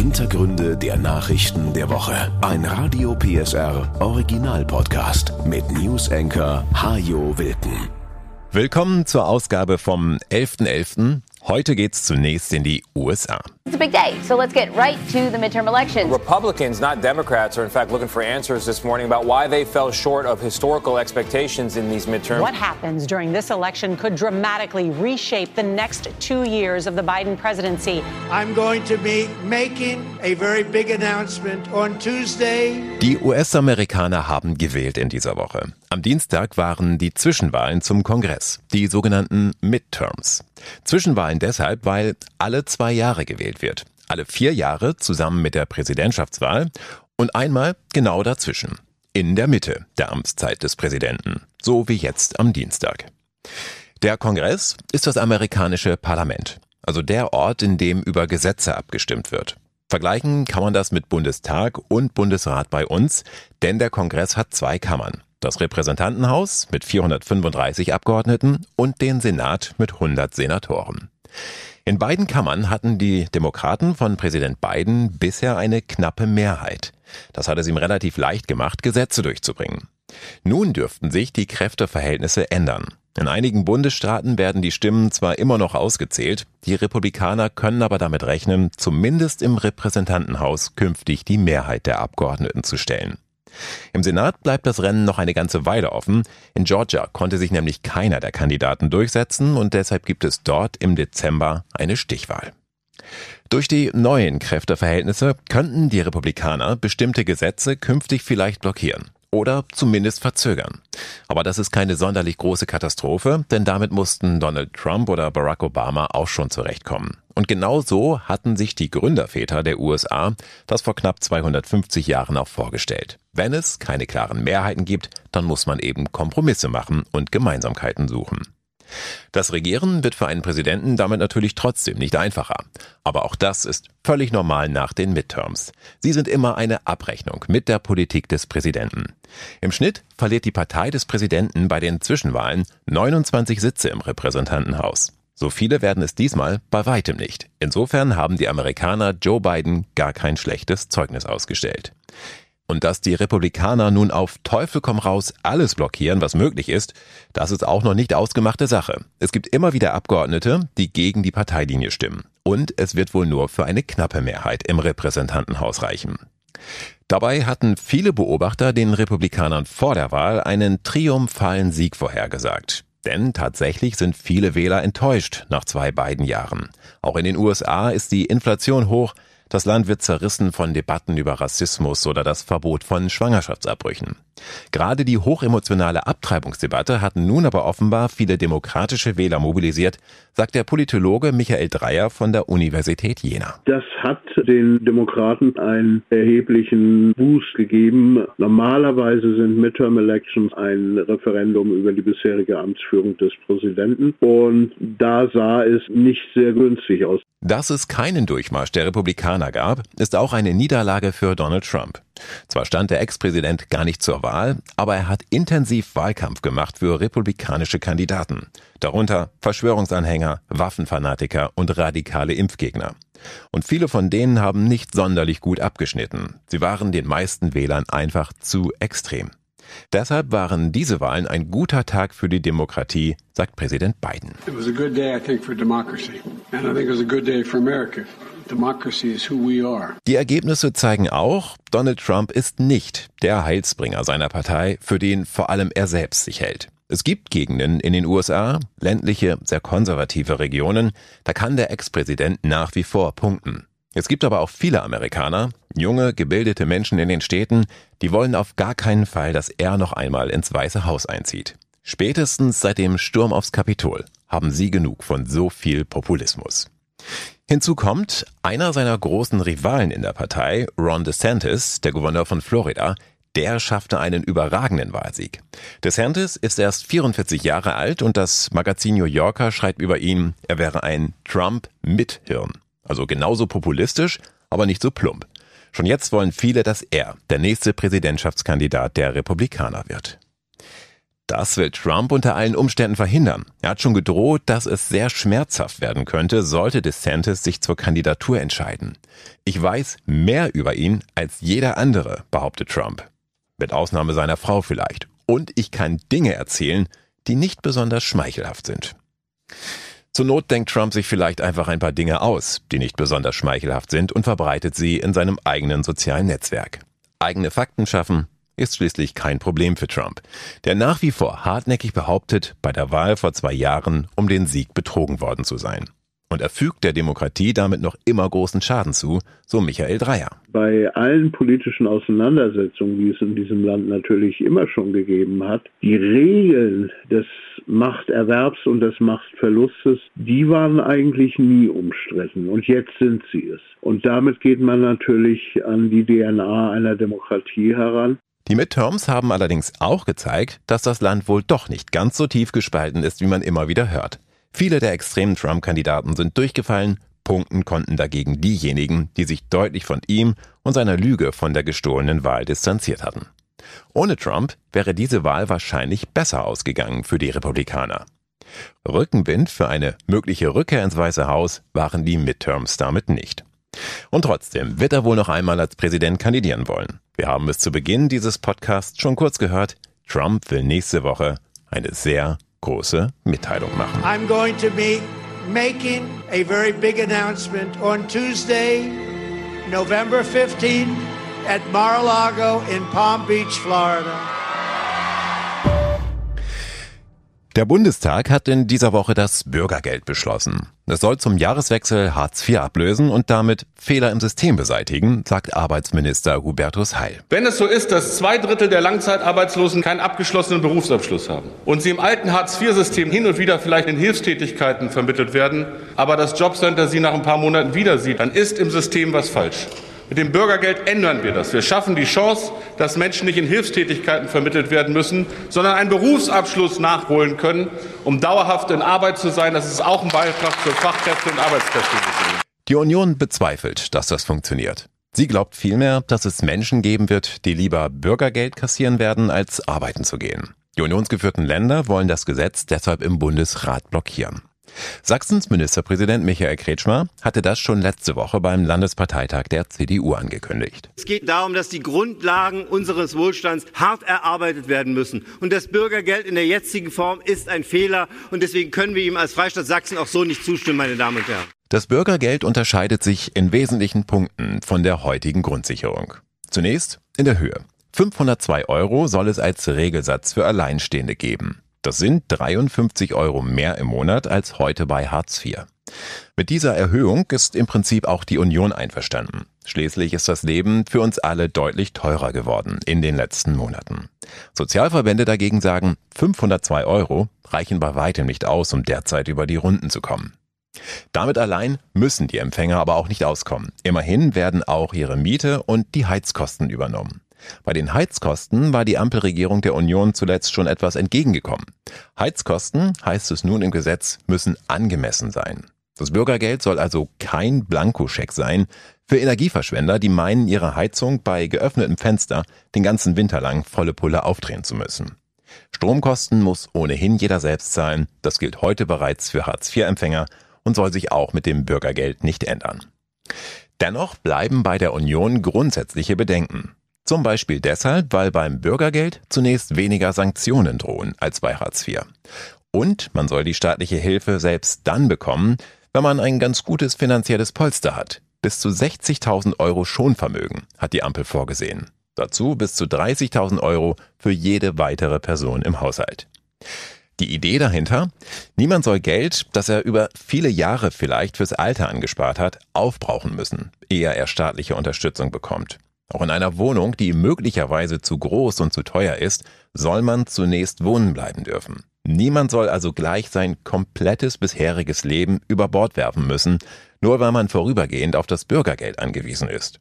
Hintergründe der Nachrichten der Woche. Ein Radio PSR Original Podcast mit News Anchor Hajo Wilken. Willkommen zur Ausgabe vom 11.11. Heute geht's zunächst in die USA. It's a big day, so let's get right to the midterm elections. Republicans, not Democrats, are in fact looking for answers this morning about why they fell short of historical expectations in these midterms. What happens during this election could dramatically reshape the next two years of the Biden presidency. I'm going to be making a very big announcement on Tuesday. Die US-Amerikaner haben gewählt in dieser Woche. Am Dienstag waren die Zwischenwahlen zum Kongress, die sogenannten Midterms. Zwischenwahlen deshalb, weil alle zwei Jahre gewählt wird. Alle vier Jahre zusammen mit der Präsidentschaftswahl und einmal genau dazwischen. In der Mitte der Amtszeit des Präsidenten. So wie jetzt am Dienstag. Der Kongress ist das amerikanische Parlament. Also der Ort, in dem über Gesetze abgestimmt wird. Vergleichen kann man das mit Bundestag und Bundesrat bei uns, denn der Kongress hat zwei Kammern. Das Repräsentantenhaus mit 435 Abgeordneten und den Senat mit 100 Senatoren. In beiden Kammern hatten die Demokraten von Präsident Biden bisher eine knappe Mehrheit. Das hat es ihm relativ leicht gemacht, Gesetze durchzubringen. Nun dürften sich die Kräfteverhältnisse ändern. In einigen Bundesstaaten werden die Stimmen zwar immer noch ausgezählt, die Republikaner können aber damit rechnen, zumindest im Repräsentantenhaus künftig die Mehrheit der Abgeordneten zu stellen. Im Senat bleibt das Rennen noch eine ganze Weile offen. In Georgia konnte sich nämlich keiner der Kandidaten durchsetzen und deshalb gibt es dort im Dezember eine Stichwahl. Durch die neuen Kräfteverhältnisse könnten die Republikaner bestimmte Gesetze künftig vielleicht blockieren oder zumindest verzögern. Aber das ist keine sonderlich große Katastrophe, denn damit mussten Donald Trump oder Barack Obama auch schon zurechtkommen. Und genau so hatten sich die Gründerväter der USA das vor knapp 250 Jahren auch vorgestellt. Wenn es keine klaren Mehrheiten gibt, dann muss man eben Kompromisse machen und Gemeinsamkeiten suchen. Das Regieren wird für einen Präsidenten damit natürlich trotzdem nicht einfacher. Aber auch das ist völlig normal nach den Midterms. Sie sind immer eine Abrechnung mit der Politik des Präsidenten. Im Schnitt verliert die Partei des Präsidenten bei den Zwischenwahlen 29 Sitze im Repräsentantenhaus. So viele werden es diesmal bei weitem nicht. Insofern haben die Amerikaner Joe Biden gar kein schlechtes Zeugnis ausgestellt. Und dass die Republikaner nun auf Teufel komm raus alles blockieren, was möglich ist, das ist auch noch nicht ausgemachte Sache. Es gibt immer wieder Abgeordnete, die gegen die Parteilinie stimmen. Und es wird wohl nur für eine knappe Mehrheit im Repräsentantenhaus reichen. Dabei hatten viele Beobachter den Republikanern vor der Wahl einen triumphalen Sieg vorhergesagt. Denn tatsächlich sind viele Wähler enttäuscht nach zwei beiden Jahren. Auch in den USA ist die Inflation hoch, das Land wird zerrissen von Debatten über Rassismus oder das Verbot von Schwangerschaftsabbrüchen. Gerade die hochemotionale Abtreibungsdebatte hat nun aber offenbar viele demokratische Wähler mobilisiert, sagt der Politologe Michael Dreyer von der Universität Jena. Das hat den Demokraten einen erheblichen Boost gegeben. Normalerweise sind Midterm Elections ein Referendum über die bisherige Amtsführung des Präsidenten und da sah es nicht sehr günstig aus. Dass es keinen Durchmarsch der Republikaner gab, ist auch eine Niederlage für Donald Trump. Zwar stand der Ex-Präsident gar nicht zur Wahl, aber er hat intensiv Wahlkampf gemacht für republikanische Kandidaten, darunter Verschwörungsanhänger, Waffenfanatiker und radikale Impfgegner. Und viele von denen haben nicht sonderlich gut abgeschnitten. Sie waren den meisten Wählern einfach zu extrem. Deshalb waren diese Wahlen ein guter Tag für die Demokratie, sagt Präsident Biden. Day, Die Ergebnisse zeigen auch, Donald Trump ist nicht der Heilsbringer seiner Partei, für den vor allem er selbst sich hält. Es gibt Gegenden in den USA, ländliche, sehr konservative Regionen, da kann der Ex-Präsident nach wie vor punkten. Es gibt aber auch viele Amerikaner, junge, gebildete Menschen in den Städten, die wollen auf gar keinen Fall, dass er noch einmal ins Weiße Haus einzieht. Spätestens seit dem Sturm aufs Kapitol haben sie genug von so viel Populismus. Hinzu kommt, einer seiner großen Rivalen in der Partei, Ron DeSantis, der Gouverneur von Florida, der schaffte einen überragenden Wahlsieg. DeSantis ist erst 44 Jahre alt und das Magazin New Yorker schreibt über ihn, er wäre ein Trump mit Hirn. Also genauso populistisch, aber nicht so plump. Schon jetzt wollen viele, dass er der nächste Präsidentschaftskandidat der Republikaner wird. Das will Trump unter allen Umständen verhindern. Er hat schon gedroht, dass es sehr schmerzhaft werden könnte, sollte DeSantis sich zur Kandidatur entscheiden. Ich weiß mehr über ihn als jeder andere, behauptet Trump. Mit Ausnahme seiner Frau vielleicht. Und ich kann Dinge erzählen, die nicht besonders schmeichelhaft sind. Zur Not denkt Trump sich vielleicht einfach ein paar Dinge aus, die nicht besonders schmeichelhaft sind und verbreitet sie in seinem eigenen sozialen Netzwerk. Eigene Fakten schaffen ist schließlich kein Problem für Trump, der nach wie vor hartnäckig behauptet, bei der Wahl vor zwei Jahren um den Sieg betrogen worden zu sein. Und er fügt der Demokratie damit noch immer großen Schaden zu, so Michael Dreier. Bei allen politischen Auseinandersetzungen, die es in diesem Land natürlich immer schon gegeben hat, die Regeln des Machterwerbs und des Machtverlustes, die waren eigentlich nie umstritten. Und jetzt sind sie es. Und damit geht man natürlich an die DNA einer Demokratie heran. Die Midterms haben allerdings auch gezeigt, dass das Land wohl doch nicht ganz so tief gespalten ist, wie man immer wieder hört. Viele der extremen Trump-Kandidaten sind durchgefallen, punkten konnten dagegen diejenigen, die sich deutlich von ihm und seiner Lüge von der gestohlenen Wahl distanziert hatten. Ohne Trump wäre diese Wahl wahrscheinlich besser ausgegangen für die Republikaner. Rückenwind für eine mögliche Rückkehr ins Weiße Haus waren die Midterms damit nicht. Und trotzdem wird er wohl noch einmal als Präsident kandidieren wollen. Wir haben es zu Beginn dieses Podcasts schon kurz gehört. Trump will nächste Woche eine sehr große Mitteilung machen. I'm going to be making a very big announcement on Tuesday, November 15 at Mar-a-Lago in Palm Beach, Florida. Der Bundestag hat in dieser Woche das Bürgergeld beschlossen. Es soll zum Jahreswechsel Hartz IV ablösen und damit Fehler im System beseitigen, sagt Arbeitsminister Hubertus Heil. Wenn es so ist, dass zwei Drittel der Langzeitarbeitslosen keinen abgeschlossenen Berufsabschluss haben und sie im alten Hartz-IV-System hin und wieder vielleicht in Hilfstätigkeiten vermittelt werden, aber das Jobcenter sie nach ein paar Monaten wieder sieht, dann ist im System was falsch. Mit dem Bürgergeld ändern wir das. Wir schaffen die Chance, dass Menschen nicht in Hilfstätigkeiten vermittelt werden müssen, sondern einen Berufsabschluss nachholen können, um dauerhaft in Arbeit zu sein. Das ist auch ein Beitrag zur Fachkräfte- und Arbeitskräfteentwicklung. Die Union bezweifelt, dass das funktioniert. Sie glaubt vielmehr, dass es Menschen geben wird, die lieber Bürgergeld kassieren werden, als arbeiten zu gehen. Die unionsgeführten Länder wollen das Gesetz deshalb im Bundesrat blockieren. Sachsens Ministerpräsident Michael Kretschmer hatte das schon letzte Woche beim Landesparteitag der CDU angekündigt. Es geht darum, dass die Grundlagen unseres Wohlstands hart erarbeitet werden müssen. Und das Bürgergeld in der jetzigen Form ist ein Fehler. Und deswegen können wir ihm als Freistaat Sachsen auch so nicht zustimmen, meine Damen und Herren. Das Bürgergeld unterscheidet sich in wesentlichen Punkten von der heutigen Grundsicherung. Zunächst in der Höhe. 502 Euro soll es als Regelsatz für Alleinstehende geben. Das sind 53 Euro mehr im Monat als heute bei Hartz IV. Mit dieser Erhöhung ist im Prinzip auch die Union einverstanden. Schließlich ist das Leben für uns alle deutlich teurer geworden in den letzten Monaten. Sozialverbände dagegen sagen, 502 Euro reichen bei weitem nicht aus, um derzeit über die Runden zu kommen. Damit allein müssen die Empfänger aber auch nicht auskommen. Immerhin werden auch ihre Miete und die Heizkosten übernommen. Bei den Heizkosten war die Ampelregierung der Union zuletzt schon etwas entgegengekommen. Heizkosten, heißt es nun im Gesetz, müssen angemessen sein. Das Bürgergeld soll also kein Blankoscheck sein für Energieverschwender, die meinen, ihre Heizung bei geöffnetem Fenster den ganzen Winter lang volle Pulle aufdrehen zu müssen. Stromkosten muss ohnehin jeder selbst zahlen. Das gilt heute bereits für Hartz-IV-Empfänger und soll sich auch mit dem Bürgergeld nicht ändern. Dennoch bleiben bei der Union grundsätzliche Bedenken. Zum Beispiel deshalb, weil beim Bürgergeld zunächst weniger Sanktionen drohen als bei Hartz IV. Und man soll die staatliche Hilfe selbst dann bekommen, wenn man ein ganz gutes finanzielles Polster hat. Bis zu 60.000 Euro Schonvermögen hat die Ampel vorgesehen. Dazu bis zu 30.000 Euro für jede weitere Person im Haushalt. Die Idee dahinter? Niemand soll Geld, das er über viele Jahre vielleicht fürs Alter angespart hat, aufbrauchen müssen, ehe er staatliche Unterstützung bekommt. Auch in einer Wohnung, die möglicherweise zu groß und zu teuer ist, soll man zunächst wohnen bleiben dürfen. Niemand soll also gleich sein komplettes bisheriges Leben über Bord werfen müssen, nur weil man vorübergehend auf das Bürgergeld angewiesen ist.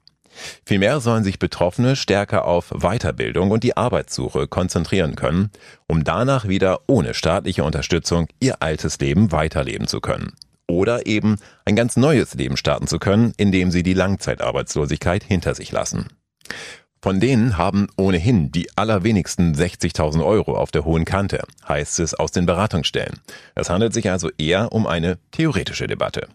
Vielmehr sollen sich Betroffene stärker auf Weiterbildung und die Arbeitssuche konzentrieren können, um danach wieder ohne staatliche Unterstützung ihr altes Leben weiterleben zu können oder eben ein ganz neues Leben starten zu können, indem sie die Langzeitarbeitslosigkeit hinter sich lassen. Von denen haben ohnehin die allerwenigsten 60.000 Euro auf der hohen Kante, heißt es aus den Beratungsstellen. Es handelt sich also eher um eine theoretische Debatte.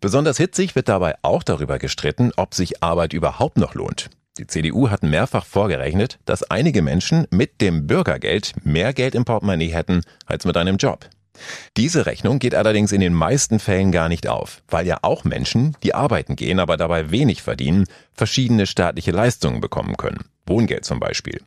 Besonders hitzig wird dabei auch darüber gestritten, ob sich Arbeit überhaupt noch lohnt. Die CDU hat mehrfach vorgerechnet, dass einige Menschen mit dem Bürgergeld mehr Geld im Portemonnaie hätten als mit einem Job. Diese Rechnung geht allerdings in den meisten Fällen gar nicht auf, weil ja auch Menschen, die arbeiten gehen, aber dabei wenig verdienen, verschiedene staatliche Leistungen bekommen können. Wohngeld zum Beispiel.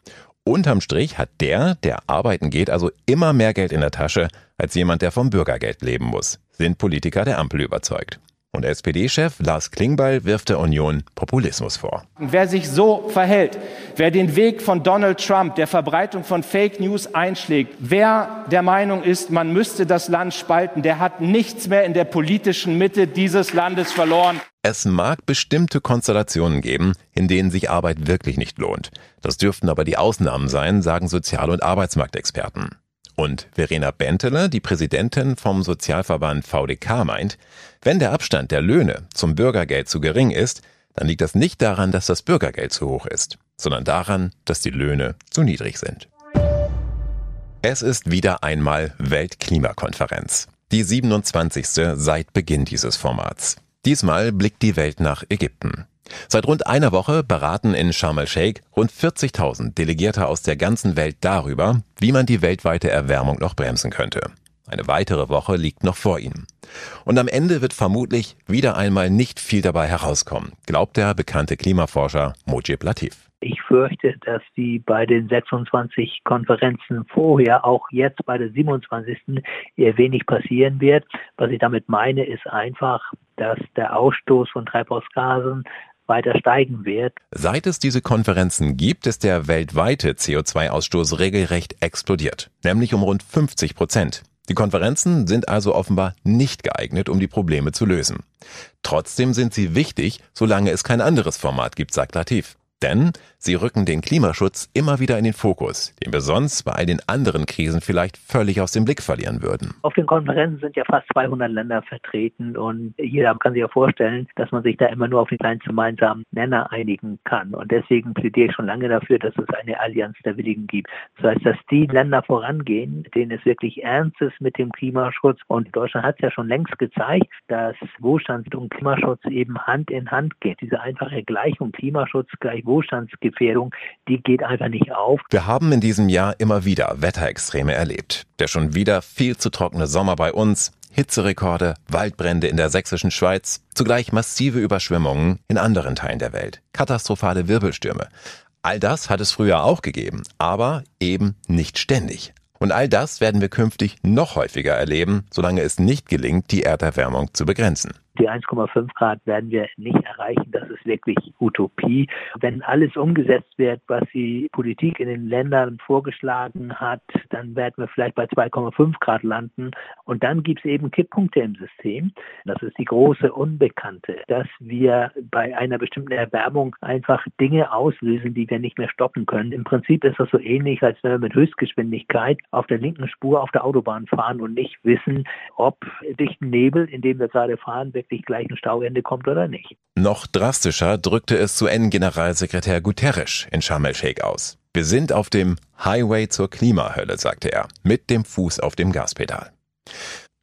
Unterm Strich hat der, der arbeiten geht, also immer mehr Geld in der Tasche als jemand, der vom Bürgergeld leben muss, sind Politiker der Ampel überzeugt. Und SPD-Chef Lars Klingbeil wirft der Union Populismus vor. Wer sich so verhält, wer den Weg von Donald Trump, der Verbreitung von Fake News einschlägt, wer der Meinung ist, man müsste das Land spalten, der hat nichts mehr in der politischen Mitte dieses Landes verloren. Es mag bestimmte Konstellationen geben, in denen sich Arbeit wirklich nicht lohnt. Das dürften aber die Ausnahmen sein, sagen Sozial- und Arbeitsmarktexperten. Und Verena Bentele, die Präsidentin vom Sozialverband VDK, meint, wenn der Abstand der Löhne zum Bürgergeld zu gering ist, dann liegt das nicht daran, dass das Bürgergeld zu hoch ist, sondern daran, dass die Löhne zu niedrig sind. Es ist wieder einmal Weltklimakonferenz. Die 27. seit Beginn dieses Formats. Diesmal blickt die Welt nach Ägypten. Seit rund einer Woche beraten in Sharm el-Sheikh rund 40.000 Delegierte aus der ganzen Welt darüber, wie man die weltweite Erwärmung noch bremsen könnte. Eine weitere Woche liegt noch vor ihnen. Und am Ende wird vermutlich wieder einmal nicht viel dabei herauskommen, glaubt der bekannte Klimaforscher Mojib Latif. Ich fürchte, dass die bei den 26 Konferenzen vorher, auch jetzt bei der 27. eher wenig passieren wird. Was ich damit meine, ist einfach, dass der Ausstoß von Treibhausgasen weiter steigen wird. Seit es diese Konferenzen gibt, ist der weltweite CO2-Ausstoß regelrecht explodiert, nämlich um rund 50 Prozent. Die Konferenzen sind also offenbar nicht geeignet, um die Probleme zu lösen. Trotzdem sind sie wichtig, solange es kein anderes Format gibt, sagt Latif. Denn sie rücken den Klimaschutz immer wieder in den Fokus, den wir sonst bei all den anderen Krisen vielleicht völlig aus dem Blick verlieren würden. Auf den Konferenzen sind ja fast 200 Länder vertreten und jeder kann sich ja vorstellen, dass man sich da immer nur auf den kleinen gemeinsamen Nenner einigen kann. Und deswegen plädiere ich schon lange dafür, dass es eine Allianz der Willigen gibt. Das heißt, dass die Länder vorangehen, denen es wirklich ernst ist mit dem Klimaschutz. Und Deutschland hat es ja schon längst gezeigt, dass Wohlstand und Klimaschutz eben Hand in Hand geht. Diese einfache Gleichung Klimaschutz gleich Wohlstandsgefährdung, die geht einfach nicht auf. Wir haben in diesem Jahr immer wieder Wetterextreme erlebt. Der schon wieder viel zu trockene Sommer bei uns, Hitzerekorde, Waldbrände in der sächsischen Schweiz, zugleich massive Überschwemmungen in anderen Teilen der Welt, katastrophale Wirbelstürme. All das hat es früher auch gegeben, aber eben nicht ständig. Und all das werden wir künftig noch häufiger erleben, solange es nicht gelingt, die Erderwärmung zu begrenzen die 1,5 Grad werden wir nicht erreichen. Das ist wirklich Utopie. Wenn alles umgesetzt wird, was die Politik in den Ländern vorgeschlagen hat, dann werden wir vielleicht bei 2,5 Grad landen. Und dann gibt es eben Kipppunkte im System. Das ist die große Unbekannte, dass wir bei einer bestimmten Erwärmung einfach Dinge auslösen, die wir nicht mehr stoppen können. Im Prinzip ist das so ähnlich, als wenn wir mit Höchstgeschwindigkeit auf der linken Spur auf der Autobahn fahren und nicht wissen, ob dichten Nebel, in dem wir gerade fahren, wirklich gleich ein Stauende kommt oder nicht. Noch drastischer drückte es UN-Generalsekretär Guterres in Sharm el-Sheikh aus. Wir sind auf dem Highway zur Klimahölle, sagte er, mit dem Fuß auf dem Gaspedal.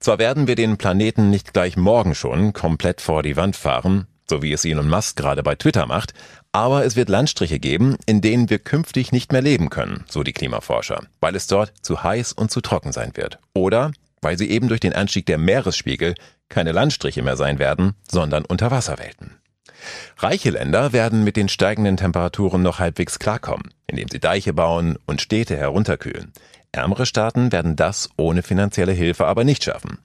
Zwar werden wir den Planeten nicht gleich morgen schon komplett vor die Wand fahren, so wie es Elon Musk gerade bei Twitter macht, aber es wird Landstriche geben, in denen wir künftig nicht mehr leben können, so die Klimaforscher, weil es dort zu heiß und zu trocken sein wird. Oder weil sie eben durch den Anstieg der Meeresspiegel keine Landstriche mehr sein werden, sondern Unterwasserwelten. Reiche Länder werden mit den steigenden Temperaturen noch halbwegs klarkommen, indem sie Deiche bauen und Städte herunterkühlen. Ärmere Staaten werden das ohne finanzielle Hilfe aber nicht schaffen.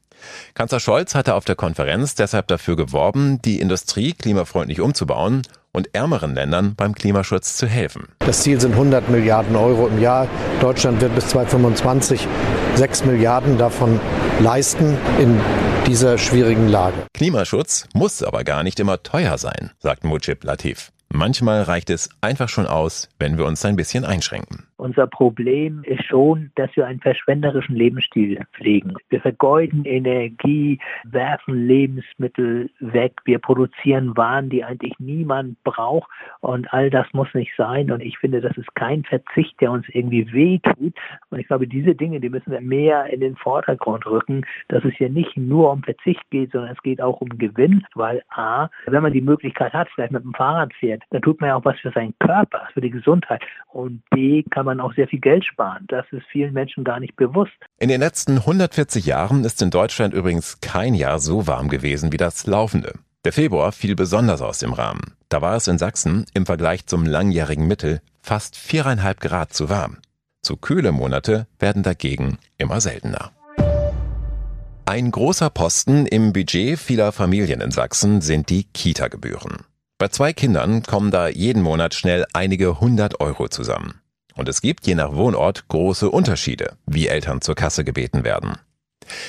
Kanzler Scholz hatte auf der Konferenz deshalb dafür geworben, die Industrie klimafreundlich umzubauen und ärmeren Ländern beim Klimaschutz zu helfen. Das Ziel sind 100 Milliarden Euro im Jahr. Deutschland wird bis 2025 6 Milliarden davon leisten in dieser schwierigen Lage. Klimaschutz muss aber gar nicht immer teuer sein, sagt Mujib Latif. Manchmal reicht es einfach schon aus, wenn wir uns ein bisschen einschränken. Unser Problem ist schon, dass wir einen verschwenderischen Lebensstil pflegen. Wir vergeuden Energie, werfen Lebensmittel weg, wir produzieren Waren, die eigentlich niemand braucht und all das muss nicht sein. Und ich finde, das ist kein Verzicht, der uns irgendwie wehtut. Und ich glaube, diese Dinge, die müssen wir mehr in den Vordergrund rücken, dass es hier nicht nur um Verzicht geht, sondern es geht auch um Gewinn, weil A, wenn man die Möglichkeit hat, vielleicht mit dem Fahrrad fährt, dann tut man ja auch was für seinen Körper, für die Gesundheit. Und B, kann man auch sehr viel Geld sparen. Das ist vielen Menschen gar nicht bewusst. In den letzten 140 Jahren ist in Deutschland übrigens kein Jahr so warm gewesen wie das laufende. Der Februar fiel besonders aus dem Rahmen. Da war es in Sachsen im Vergleich zum langjährigen Mittel fast viereinhalb Grad zu warm. Zu kühle Monate werden dagegen immer seltener. Ein großer Posten im Budget vieler Familien in Sachsen sind die Kita-Gebühren. Bei zwei Kindern kommen da jeden Monat schnell einige hundert Euro zusammen. Und es gibt je nach Wohnort große Unterschiede, wie Eltern zur Kasse gebeten werden.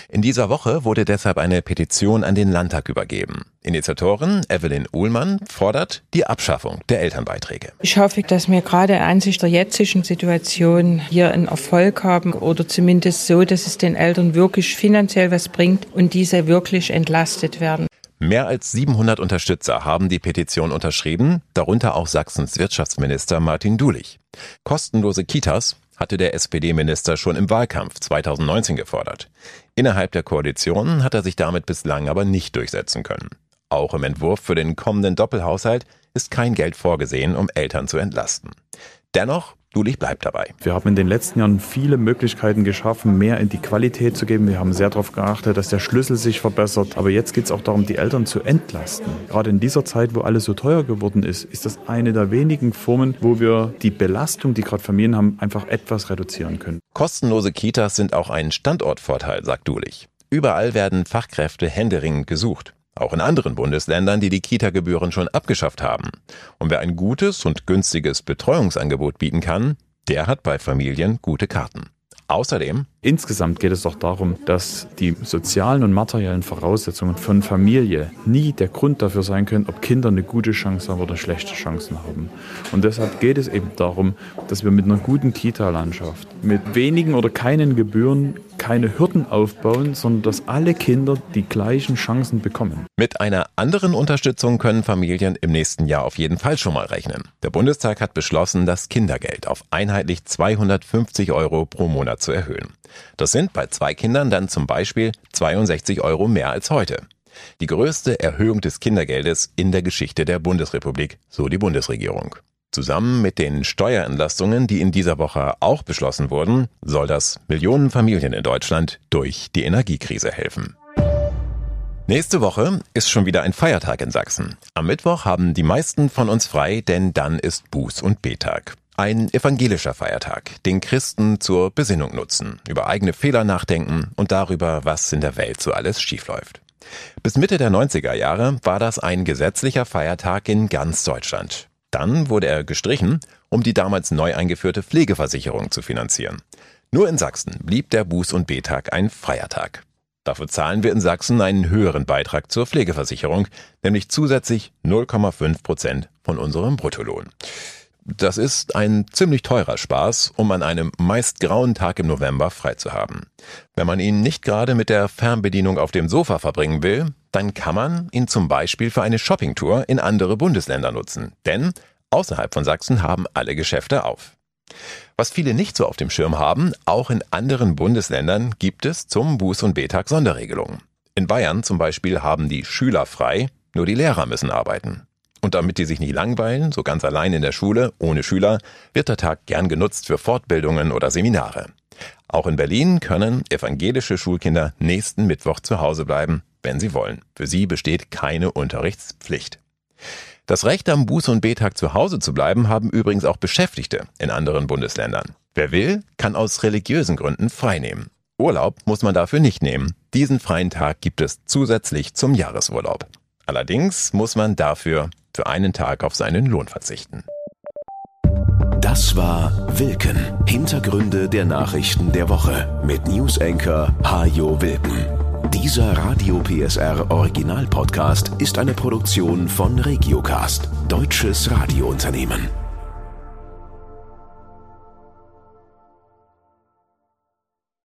In dieser Woche wurde deshalb eine Petition an den Landtag übergeben. Initiatorin Evelyn Uhlmann fordert die Abschaffung der Elternbeiträge. Ich hoffe, dass wir gerade ansicht der jetzigen Situation hier einen Erfolg haben oder zumindest so, dass es den Eltern wirklich finanziell was bringt und diese wirklich entlastet werden. Mehr als 700 Unterstützer haben die Petition unterschrieben, darunter auch Sachsens Wirtschaftsminister Martin Dulich. Kostenlose Kitas hatte der SPD-Minister schon im Wahlkampf 2019 gefordert. Innerhalb der Koalition hat er sich damit bislang aber nicht durchsetzen können. Auch im Entwurf für den kommenden Doppelhaushalt ist kein Geld vorgesehen, um Eltern zu entlasten. Dennoch Dulich bleibt dabei. Wir haben in den letzten Jahren viele Möglichkeiten geschaffen, mehr in die Qualität zu geben. Wir haben sehr darauf geachtet, dass der Schlüssel sich verbessert. Aber jetzt geht es auch darum, die Eltern zu entlasten. Gerade in dieser Zeit, wo alles so teuer geworden ist, ist das eine der wenigen Formen, wo wir die Belastung, die gerade Familien haben, einfach etwas reduzieren können. Kostenlose Kitas sind auch ein Standortvorteil, sagt Dulich. Überall werden Fachkräfte händeringend gesucht. Auch in anderen Bundesländern, die die Kita-Gebühren schon abgeschafft haben. Und wer ein gutes und günstiges Betreuungsangebot bieten kann, der hat bei Familien gute Karten. Außerdem Insgesamt geht es doch darum, dass die sozialen und materiellen Voraussetzungen von Familie nie der Grund dafür sein können, ob Kinder eine gute Chance haben oder schlechte Chancen haben. Und deshalb geht es eben darum, dass wir mit einer guten Kita-Landschaft, mit wenigen oder keinen Gebühren keine Hürden aufbauen, sondern dass alle Kinder die gleichen Chancen bekommen. Mit einer anderen Unterstützung können Familien im nächsten Jahr auf jeden Fall schon mal rechnen. Der Bundestag hat beschlossen, das Kindergeld auf einheitlich 250 Euro pro Monat zu erhöhen. Das sind bei zwei Kindern dann zum Beispiel 62 Euro mehr als heute. Die größte Erhöhung des Kindergeldes in der Geschichte der Bundesrepublik, so die Bundesregierung. Zusammen mit den Steuerentlastungen, die in dieser Woche auch beschlossen wurden, soll das Millionen Familien in Deutschland durch die Energiekrise helfen. Nächste Woche ist schon wieder ein Feiertag in Sachsen. Am Mittwoch haben die meisten von uns frei, denn dann ist Buß- und Betag. Ein evangelischer Feiertag, den Christen zur Besinnung nutzen, über eigene Fehler nachdenken und darüber, was in der Welt so alles schiefläuft. Bis Mitte der 90er Jahre war das ein gesetzlicher Feiertag in ganz Deutschland. Dann wurde er gestrichen, um die damals neu eingeführte Pflegeversicherung zu finanzieren. Nur in Sachsen blieb der Buß- und Betag ein Feiertag. Dafür zahlen wir in Sachsen einen höheren Beitrag zur Pflegeversicherung, nämlich zusätzlich 0,5 Prozent von unserem Bruttolohn. Das ist ein ziemlich teurer Spaß, um an einem meist grauen Tag im November frei zu haben. Wenn man ihn nicht gerade mit der Fernbedienung auf dem Sofa verbringen will, dann kann man ihn zum Beispiel für eine Shoppingtour in andere Bundesländer nutzen. Denn außerhalb von Sachsen haben alle Geschäfte auf. Was viele nicht so auf dem Schirm haben, auch in anderen Bundesländern gibt es zum Buß- und Betag Sonderregelungen. In Bayern zum Beispiel haben die Schüler frei, nur die Lehrer müssen arbeiten. Und damit die sich nicht langweilen, so ganz allein in der Schule, ohne Schüler, wird der Tag gern genutzt für Fortbildungen oder Seminare. Auch in Berlin können evangelische Schulkinder nächsten Mittwoch zu Hause bleiben, wenn sie wollen. Für sie besteht keine Unterrichtspflicht. Das Recht am Buß- und Betag zu Hause zu bleiben haben übrigens auch Beschäftigte in anderen Bundesländern. Wer will, kann aus religiösen Gründen freinehmen. Urlaub muss man dafür nicht nehmen. Diesen freien Tag gibt es zusätzlich zum Jahresurlaub. Allerdings muss man dafür für einen Tag auf seinen Lohn verzichten. Das war Wilken. Hintergründe der Nachrichten der Woche mit Newsenker Hajo Wilken. Dieser Radio PSR Original Podcast ist eine Produktion von Regiocast, deutsches Radiounternehmen.